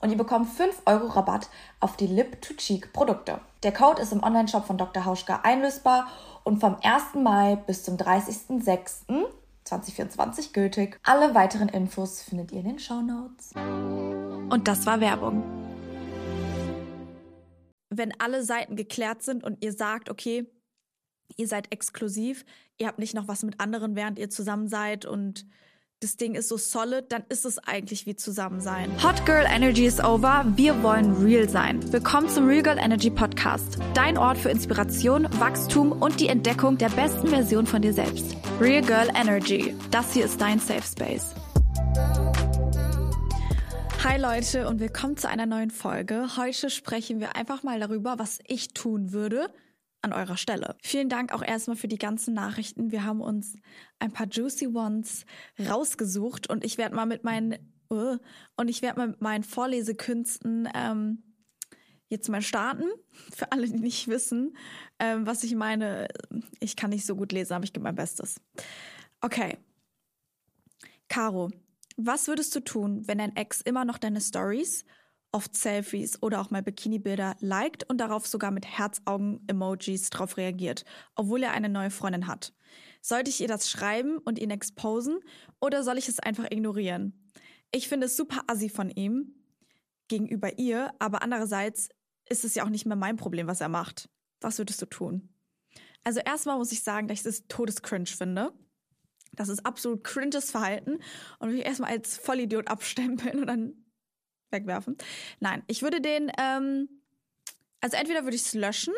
und ihr bekommt 5 Euro Rabatt auf die Lip-to-Cheek-Produkte. Der Code ist im Onlineshop von Dr. Hauschka einlösbar und vom 1. Mai bis zum 30.06.2024 gültig. Alle weiteren Infos findet ihr in den Show Notes. Und das war Werbung. Wenn alle Seiten geklärt sind und ihr sagt, okay, ihr seid exklusiv, ihr habt nicht noch was mit anderen, während ihr zusammen seid und das Ding ist so solid, dann ist es eigentlich wie zusammen sein. Hot Girl Energy is over. Wir wollen real sein. Willkommen zum Real Girl Energy Podcast. Dein Ort für Inspiration, Wachstum und die Entdeckung der besten Version von dir selbst. Real Girl Energy. Das hier ist dein Safe Space. Hi Leute und willkommen zu einer neuen Folge. Heute sprechen wir einfach mal darüber, was ich tun würde, an eurer Stelle. Vielen Dank auch erstmal für die ganzen Nachrichten. Wir haben uns ein paar juicy ones rausgesucht und ich werde mal mit meinen uh, und ich werde mal mit meinen Vorlesekünsten ähm, jetzt mal starten. Für alle, die nicht wissen, ähm, was ich meine. Ich kann nicht so gut lesen, aber ich gebe mein Bestes. Okay. Caro, was würdest du tun, wenn dein Ex immer noch deine Stories oft Selfies oder auch mal Bikini-Bilder liked und darauf sogar mit Herzaugen-Emojis drauf reagiert, obwohl er eine neue Freundin hat. Sollte ich ihr das schreiben und ihn exposen oder soll ich es einfach ignorieren? Ich finde es super assi von ihm gegenüber ihr, aber andererseits ist es ja auch nicht mehr mein Problem, was er macht. Was würdest du tun? Also erstmal muss ich sagen, dass ich es todescringe finde. Das ist absolut cringes Verhalten und will ich erstmal als Vollidiot abstempeln und dann wegwerfen. Nein, ich würde den, ähm, also entweder würde ich es löschen,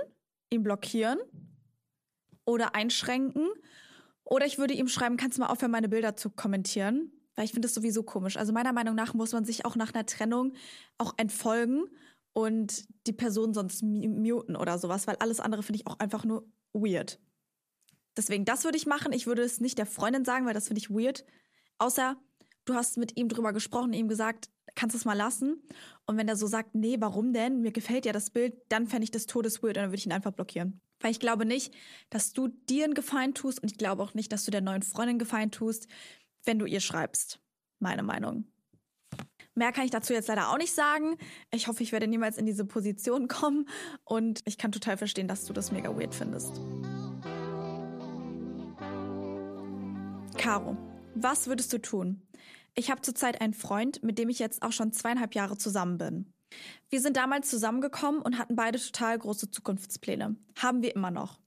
ihn blockieren oder einschränken. Oder ich würde ihm schreiben, kannst du mal aufhören, meine Bilder zu kommentieren? Weil ich finde das sowieso komisch. Also meiner Meinung nach muss man sich auch nach einer Trennung auch entfolgen und die Person sonst muten oder sowas, weil alles andere finde ich auch einfach nur weird. Deswegen, das würde ich machen. Ich würde es nicht der Freundin sagen, weil das finde ich weird. Außer du hast mit ihm drüber gesprochen, ihm gesagt, kannst du es mal lassen? Und wenn er so sagt, nee, warum denn? Mir gefällt ja das Bild, dann fände ich das todesweird und dann würde ich ihn einfach blockieren. Weil ich glaube nicht, dass du dir einen Gefallen tust und ich glaube auch nicht, dass du der neuen Freundin Gefallen tust, wenn du ihr schreibst. Meine Meinung. Mehr kann ich dazu jetzt leider auch nicht sagen. Ich hoffe, ich werde niemals in diese Position kommen und ich kann total verstehen, dass du das mega weird findest. Caro, was würdest du tun? Ich habe zurzeit einen Freund, mit dem ich jetzt auch schon zweieinhalb Jahre zusammen bin. Wir sind damals zusammengekommen und hatten beide total große Zukunftspläne. Haben wir immer noch.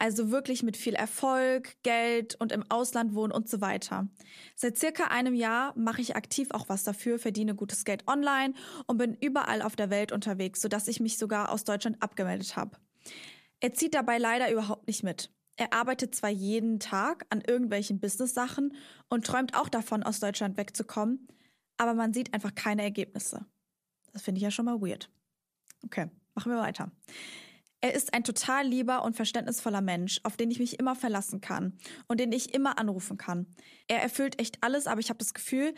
Also wirklich mit viel Erfolg, Geld und im Ausland wohnen und so weiter. Seit circa einem Jahr mache ich aktiv auch was dafür, verdiene gutes Geld online und bin überall auf der Welt unterwegs, sodass ich mich sogar aus Deutschland abgemeldet habe. Er zieht dabei leider überhaupt nicht mit. Er arbeitet zwar jeden Tag an irgendwelchen Business-Sachen und träumt auch davon, aus Deutschland wegzukommen, aber man sieht einfach keine Ergebnisse. Das finde ich ja schon mal weird. Okay, machen wir weiter. Er ist ein total lieber und verständnisvoller Mensch, auf den ich mich immer verlassen kann und den ich immer anrufen kann. Er erfüllt echt alles, aber ich habe das Gefühl,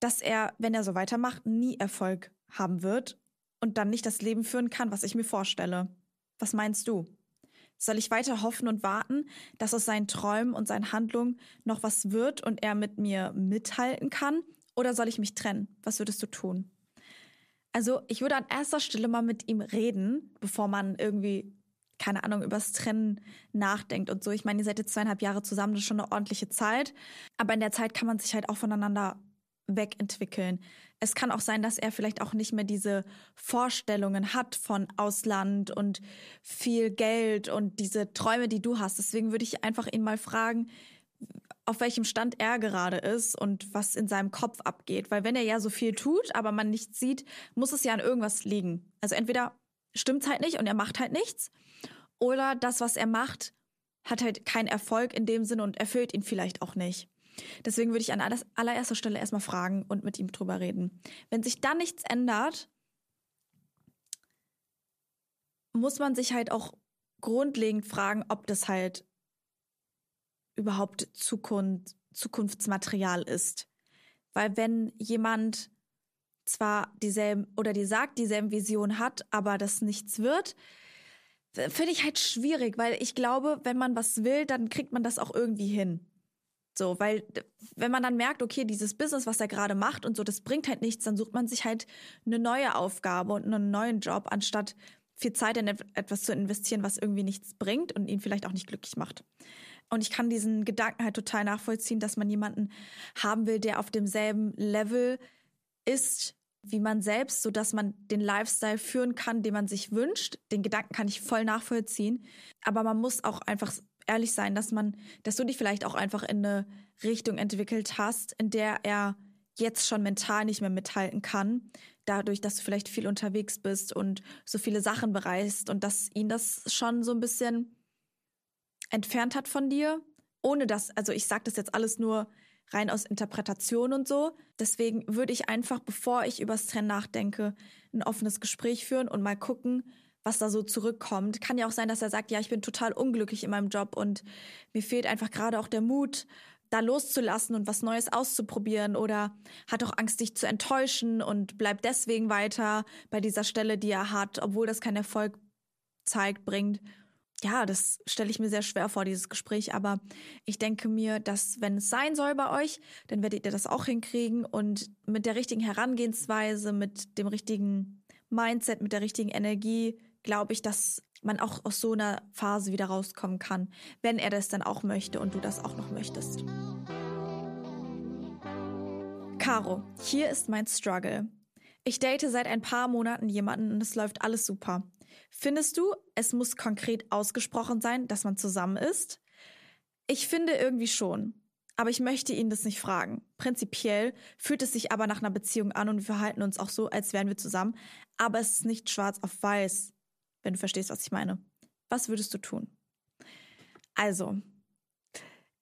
dass er, wenn er so weitermacht, nie Erfolg haben wird und dann nicht das Leben führen kann, was ich mir vorstelle. Was meinst du? Soll ich weiter hoffen und warten, dass aus seinen Träumen und seinen Handlungen noch was wird und er mit mir mithalten kann? Oder soll ich mich trennen? Was würdest du tun? Also, ich würde an erster Stelle mal mit ihm reden, bevor man irgendwie, keine Ahnung, übers Trennen nachdenkt und so. Ich meine, ihr seid jetzt zweieinhalb Jahre zusammen, das ist schon eine ordentliche Zeit. Aber in der Zeit kann man sich halt auch voneinander wegentwickeln. Es kann auch sein, dass er vielleicht auch nicht mehr diese Vorstellungen hat von Ausland und viel Geld und diese Träume, die du hast. Deswegen würde ich einfach ihn mal fragen, auf welchem Stand er gerade ist und was in seinem Kopf abgeht. Weil wenn er ja so viel tut, aber man nichts sieht, muss es ja an irgendwas liegen. Also entweder stimmt es halt nicht und er macht halt nichts, oder das, was er macht, hat halt keinen Erfolg in dem Sinne und erfüllt ihn vielleicht auch nicht. Deswegen würde ich an allererster Stelle erstmal fragen und mit ihm drüber reden. Wenn sich dann nichts ändert, muss man sich halt auch grundlegend fragen, ob das halt überhaupt Zukunft, Zukunftsmaterial ist. Weil wenn jemand zwar dieselben oder die sagt, dieselben Visionen hat, aber das nichts wird, finde ich halt schwierig, weil ich glaube, wenn man was will, dann kriegt man das auch irgendwie hin. So, weil wenn man dann merkt, okay, dieses Business, was er gerade macht und so, das bringt halt nichts, dann sucht man sich halt eine neue Aufgabe und einen neuen Job, anstatt viel Zeit in etwas zu investieren, was irgendwie nichts bringt und ihn vielleicht auch nicht glücklich macht. Und ich kann diesen Gedanken halt total nachvollziehen, dass man jemanden haben will, der auf demselben Level ist wie man selbst, so dass man den Lifestyle führen kann, den man sich wünscht. Den Gedanken kann ich voll nachvollziehen. Aber man muss auch einfach ehrlich sein, dass man, dass du dich vielleicht auch einfach in eine Richtung entwickelt hast, in der er jetzt schon mental nicht mehr mithalten kann, dadurch, dass du vielleicht viel unterwegs bist und so viele Sachen bereist und dass ihn das schon so ein bisschen entfernt hat von dir, ohne dass, also ich sage das jetzt alles nur rein aus Interpretation und so. Deswegen würde ich einfach, bevor ich übers Trennen nachdenke, ein offenes Gespräch führen und mal gucken, was da so zurückkommt. Kann ja auch sein, dass er sagt, ja, ich bin total unglücklich in meinem Job und mir fehlt einfach gerade auch der Mut, da loszulassen und was Neues auszuprobieren oder hat auch Angst, dich zu enttäuschen und bleibt deswegen weiter bei dieser Stelle, die er hat, obwohl das keinen Erfolg zeigt, bringt. Ja, das stelle ich mir sehr schwer vor, dieses Gespräch, aber ich denke mir, dass wenn es sein soll bei euch, dann werdet ihr das auch hinkriegen und mit der richtigen Herangehensweise, mit dem richtigen Mindset, mit der richtigen Energie glaube ich, dass man auch aus so einer Phase wieder rauskommen kann, wenn er das dann auch möchte und du das auch noch möchtest. Caro, hier ist mein Struggle. Ich date seit ein paar Monaten jemanden und es läuft alles super. Findest du, es muss konkret ausgesprochen sein, dass man zusammen ist? Ich finde irgendwie schon. Aber ich möchte ihn das nicht fragen. Prinzipiell fühlt es sich aber nach einer Beziehung an und wir verhalten uns auch so, als wären wir zusammen. Aber es ist nicht schwarz auf weiß wenn du verstehst, was ich meine. Was würdest du tun? Also,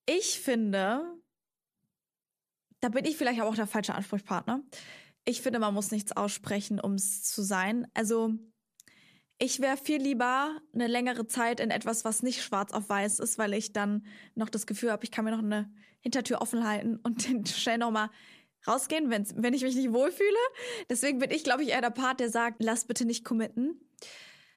ich finde, da bin ich vielleicht auch der falsche Ansprechpartner. Ich finde, man muss nichts aussprechen, um es zu sein. Also, ich wäre viel lieber eine längere Zeit in etwas, was nicht schwarz auf weiß ist, weil ich dann noch das Gefühl habe, ich kann mir noch eine Hintertür offen halten und den schnell nochmal rausgehen, wenn ich mich nicht wohlfühle. Deswegen bin ich, glaube ich, eher der Part, der sagt, lass bitte nicht committen.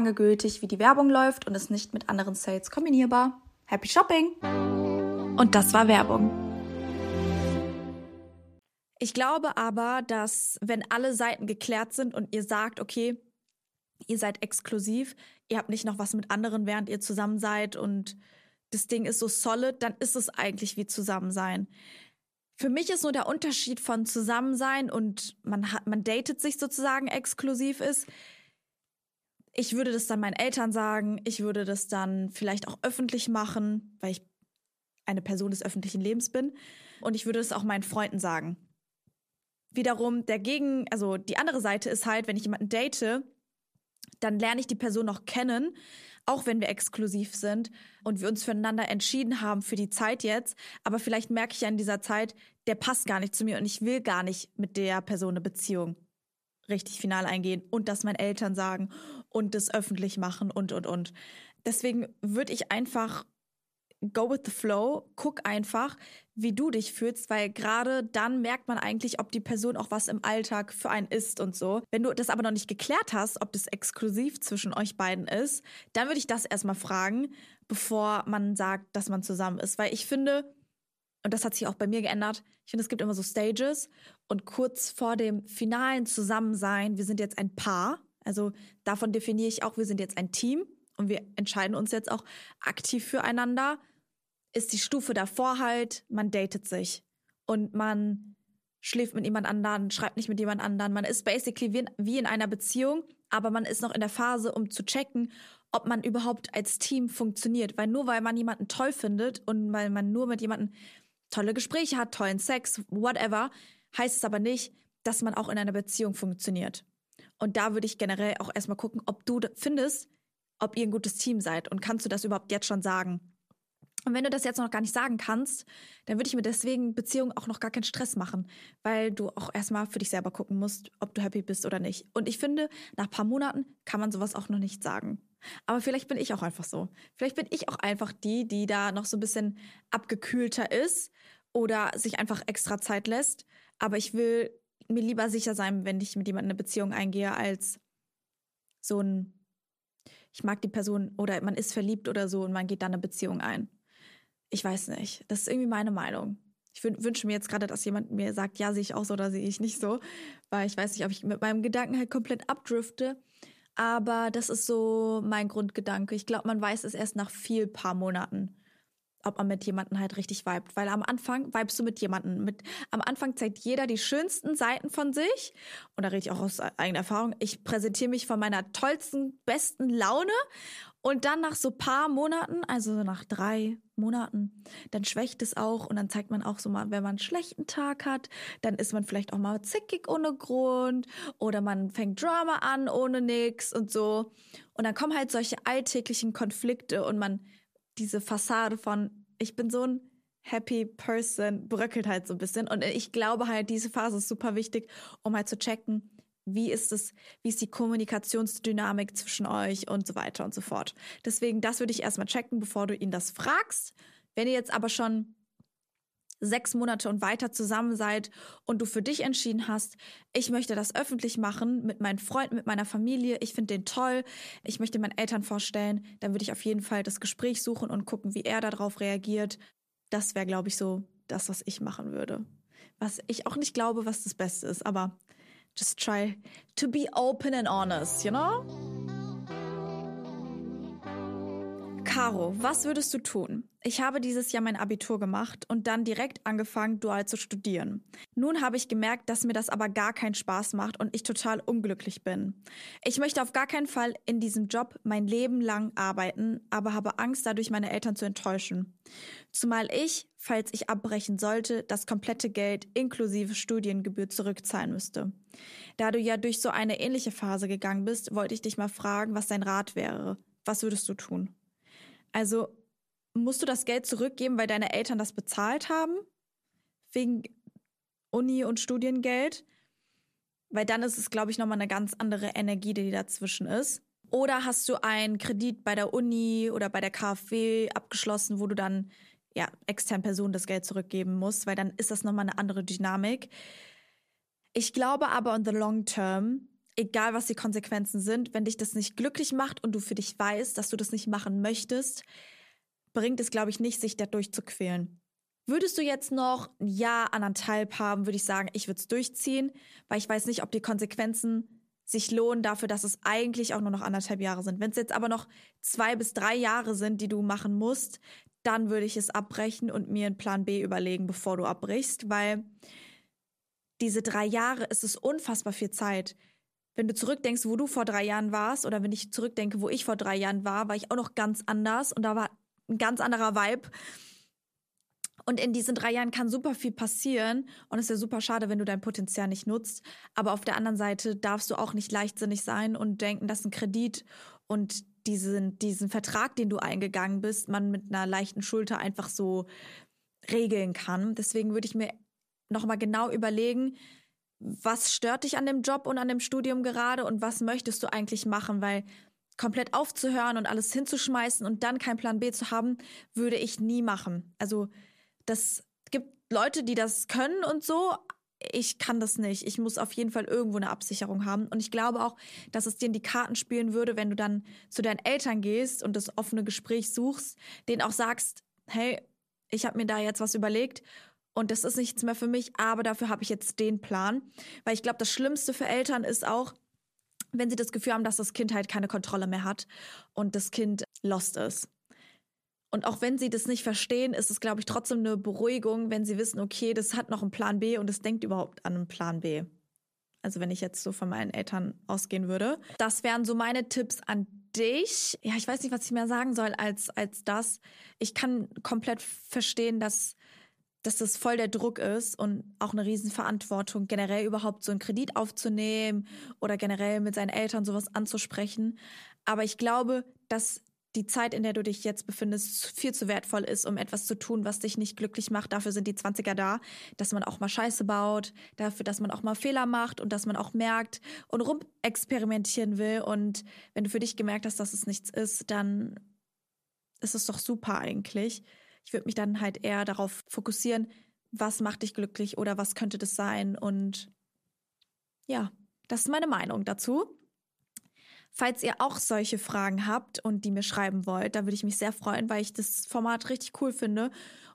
lange gültig, wie die Werbung läuft und ist nicht mit anderen Sales kombinierbar. Happy Shopping! Und das war Werbung. Ich glaube aber, dass wenn alle Seiten geklärt sind und ihr sagt, okay, ihr seid exklusiv, ihr habt nicht noch was mit anderen, während ihr zusammen seid und das Ding ist so solid, dann ist es eigentlich wie Zusammensein. Für mich ist nur der Unterschied von Zusammensein und man hat, man datet sich sozusagen exklusiv ist, ich würde das dann meinen Eltern sagen, ich würde das dann vielleicht auch öffentlich machen, weil ich eine Person des öffentlichen Lebens bin. Und ich würde es auch meinen Freunden sagen. Wiederum dagegen, also die andere Seite ist halt, wenn ich jemanden date, dann lerne ich die Person noch kennen, auch wenn wir exklusiv sind und wir uns füreinander entschieden haben für die Zeit jetzt. Aber vielleicht merke ich ja in dieser Zeit, der passt gar nicht zu mir und ich will gar nicht mit der Person eine Beziehung richtig final eingehen und das meinen Eltern sagen und das öffentlich machen und, und, und. Deswegen würde ich einfach go with the flow, guck einfach, wie du dich fühlst, weil gerade dann merkt man eigentlich, ob die Person auch was im Alltag für einen ist und so. Wenn du das aber noch nicht geklärt hast, ob das exklusiv zwischen euch beiden ist, dann würde ich das erstmal fragen, bevor man sagt, dass man zusammen ist, weil ich finde, und das hat sich auch bei mir geändert, ich finde, es gibt immer so Stages und kurz vor dem finalen Zusammensein, wir sind jetzt ein Paar, also davon definiere ich auch, wir sind jetzt ein Team und wir entscheiden uns jetzt auch aktiv füreinander. Ist die Stufe davor halt, man datet sich und man schläft mit jemand anderen, schreibt nicht mit jemand anderen. Man ist basically wie in, wie in einer Beziehung, aber man ist noch in der Phase, um zu checken, ob man überhaupt als Team funktioniert. Weil nur weil man jemanden toll findet und weil man nur mit jemandem tolle Gespräche hat, tollen Sex, whatever, heißt es aber nicht, dass man auch in einer Beziehung funktioniert. Und da würde ich generell auch erstmal gucken, ob du findest, ob ihr ein gutes Team seid und kannst du das überhaupt jetzt schon sagen. Und wenn du das jetzt noch gar nicht sagen kannst, dann würde ich mir deswegen Beziehungen auch noch gar keinen Stress machen, weil du auch erstmal für dich selber gucken musst, ob du happy bist oder nicht. Und ich finde, nach ein paar Monaten kann man sowas auch noch nicht sagen. Aber vielleicht bin ich auch einfach so. Vielleicht bin ich auch einfach die, die da noch so ein bisschen abgekühlter ist oder sich einfach extra Zeit lässt. Aber ich will mir lieber sicher sein, wenn ich mit jemandem eine Beziehung eingehe, als so ein, ich mag die Person oder man ist verliebt oder so und man geht dann eine Beziehung ein. Ich weiß nicht. Das ist irgendwie meine Meinung. Ich wünsche mir jetzt gerade, dass jemand mir sagt, ja, sehe ich auch so oder sehe ich nicht so, weil ich weiß nicht, ob ich mit meinem Gedanken halt komplett abdrifte. Aber das ist so mein Grundgedanke. Ich glaube, man weiß es erst nach viel paar Monaten ob man mit jemandem halt richtig vibet. Weil am Anfang vibest du mit jemandem. Mit, am Anfang zeigt jeder die schönsten Seiten von sich. Und da rede ich auch aus eigener Erfahrung. Ich präsentiere mich von meiner tollsten, besten Laune. Und dann nach so paar Monaten, also nach drei Monaten, dann schwächt es auch. Und dann zeigt man auch so mal, wenn man einen schlechten Tag hat, dann ist man vielleicht auch mal zickig ohne Grund. Oder man fängt Drama an ohne nix und so. Und dann kommen halt solche alltäglichen Konflikte und man diese Fassade von, ich bin so ein happy person, bröckelt halt so ein bisschen. Und ich glaube halt, diese Phase ist super wichtig, um halt zu checken, wie ist es, wie ist die Kommunikationsdynamik zwischen euch und so weiter und so fort. Deswegen, das würde ich erstmal checken, bevor du ihn das fragst. Wenn ihr jetzt aber schon sechs Monate und weiter zusammen seid und du für dich entschieden hast, ich möchte das öffentlich machen mit meinen Freunden, mit meiner Familie, ich finde den toll, ich möchte meinen Eltern vorstellen, dann würde ich auf jeden Fall das Gespräch suchen und gucken, wie er darauf reagiert. Das wäre, glaube ich, so das, was ich machen würde. Was ich auch nicht glaube, was das Beste ist, aber just try to be open and honest, you know? Caro, was würdest du tun? Ich habe dieses Jahr mein Abitur gemacht und dann direkt angefangen, dual zu studieren. Nun habe ich gemerkt, dass mir das aber gar keinen Spaß macht und ich total unglücklich bin. Ich möchte auf gar keinen Fall in diesem Job mein Leben lang arbeiten, aber habe Angst, dadurch meine Eltern zu enttäuschen. Zumal ich, falls ich abbrechen sollte, das komplette Geld inklusive Studiengebühr zurückzahlen müsste. Da du ja durch so eine ähnliche Phase gegangen bist, wollte ich dich mal fragen, was dein Rat wäre. Was würdest du tun? Also musst du das Geld zurückgeben, weil deine Eltern das bezahlt haben? Wegen Uni und Studiengeld? Weil dann ist es, glaube ich, nochmal eine ganz andere Energie, die dazwischen ist. Oder hast du einen Kredit bei der Uni oder bei der KfW abgeschlossen, wo du dann ja externen Personen das Geld zurückgeben musst, weil dann ist das nochmal eine andere Dynamik. Ich glaube aber on the long term, egal was die Konsequenzen sind, wenn dich das nicht glücklich macht und du für dich weißt, dass du das nicht machen möchtest, bringt es, glaube ich, nicht, sich dadurch zu quälen. Würdest du jetzt noch ein Jahr anderthalb haben, würde ich sagen, ich würde es durchziehen, weil ich weiß nicht, ob die Konsequenzen sich lohnen dafür, dass es eigentlich auch nur noch anderthalb Jahre sind. Wenn es jetzt aber noch zwei bis drei Jahre sind, die du machen musst, dann würde ich es abbrechen und mir einen Plan B überlegen, bevor du abbrichst, weil diese drei Jahre ist es unfassbar viel Zeit wenn du zurückdenkst, wo du vor drei Jahren warst, oder wenn ich zurückdenke, wo ich vor drei Jahren war, war ich auch noch ganz anders und da war ein ganz anderer Vibe. Und in diesen drei Jahren kann super viel passieren und es ist ja super schade, wenn du dein Potenzial nicht nutzt. Aber auf der anderen Seite darfst du auch nicht leichtsinnig sein und denken, dass ein Kredit und diesen, diesen Vertrag, den du eingegangen bist, man mit einer leichten Schulter einfach so regeln kann. Deswegen würde ich mir nochmal genau überlegen, was stört dich an dem Job und an dem Studium gerade und was möchtest du eigentlich machen, weil komplett aufzuhören und alles hinzuschmeißen und dann keinen Plan B zu haben, würde ich nie machen. Also das gibt Leute, die das können und so. Ich kann das nicht. Ich muss auf jeden Fall irgendwo eine Absicherung haben. Und ich glaube auch, dass es dir in die Karten spielen würde, wenn du dann zu deinen Eltern gehst und das offene Gespräch suchst, denen auch sagst, hey, ich habe mir da jetzt was überlegt und das ist nichts mehr für mich, aber dafür habe ich jetzt den Plan. Weil ich glaube, das Schlimmste für Eltern ist auch, wenn sie das Gefühl haben, dass das Kind halt keine Kontrolle mehr hat und das Kind lost ist. Und auch wenn sie das nicht verstehen, ist es, glaube ich, trotzdem eine Beruhigung, wenn sie wissen, okay, das hat noch einen Plan B und es denkt überhaupt an einen Plan B. Also wenn ich jetzt so von meinen Eltern ausgehen würde. Das wären so meine Tipps an dich. Ja, ich weiß nicht, was ich mehr sagen soll als, als das. Ich kann komplett verstehen, dass dass das voll der Druck ist und auch eine Riesenverantwortung, generell überhaupt so einen Kredit aufzunehmen oder generell mit seinen Eltern sowas anzusprechen. Aber ich glaube, dass die Zeit, in der du dich jetzt befindest, viel zu wertvoll ist, um etwas zu tun, was dich nicht glücklich macht. Dafür sind die 20er da, dass man auch mal Scheiße baut, dafür, dass man auch mal Fehler macht und dass man auch merkt und rumexperimentieren will. Und wenn du für dich gemerkt hast, dass es nichts ist, dann ist es doch super eigentlich. Ich würde mich dann halt eher darauf fokussieren, was macht dich glücklich oder was könnte das sein. Und ja, das ist meine Meinung dazu. Falls ihr auch solche Fragen habt und die mir schreiben wollt, da würde ich mich sehr freuen, weil ich das Format richtig cool finde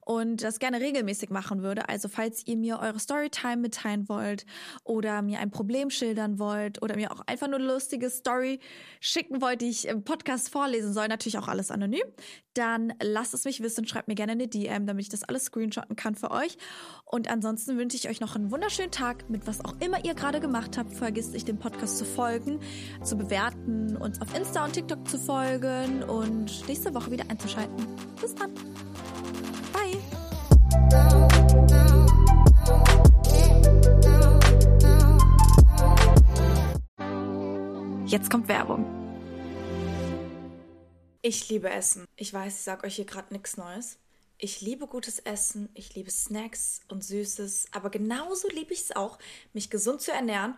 und das gerne regelmäßig machen würde. Also falls ihr mir eure Storytime mitteilen wollt oder mir ein Problem schildern wollt oder mir auch einfach nur eine lustige Story schicken wollt, die ich im Podcast vorlesen soll, natürlich auch alles anonym, dann lasst es mich wissen, schreibt mir gerne eine DM, damit ich das alles screenshotten kann für euch. Und ansonsten wünsche ich euch noch einen wunderschönen Tag mit was auch immer ihr gerade gemacht habt. Vergisst nicht, dem Podcast zu folgen, zu bewerten, uns auf Insta und TikTok zu folgen und nächste Woche wieder einzuschalten. Bis dann! Jetzt kommt Werbung. Ich liebe Essen. Ich weiß, ich sage euch hier gerade nichts Neues. Ich liebe gutes Essen, ich liebe Snacks und Süßes, aber genauso liebe ich es auch, mich gesund zu ernähren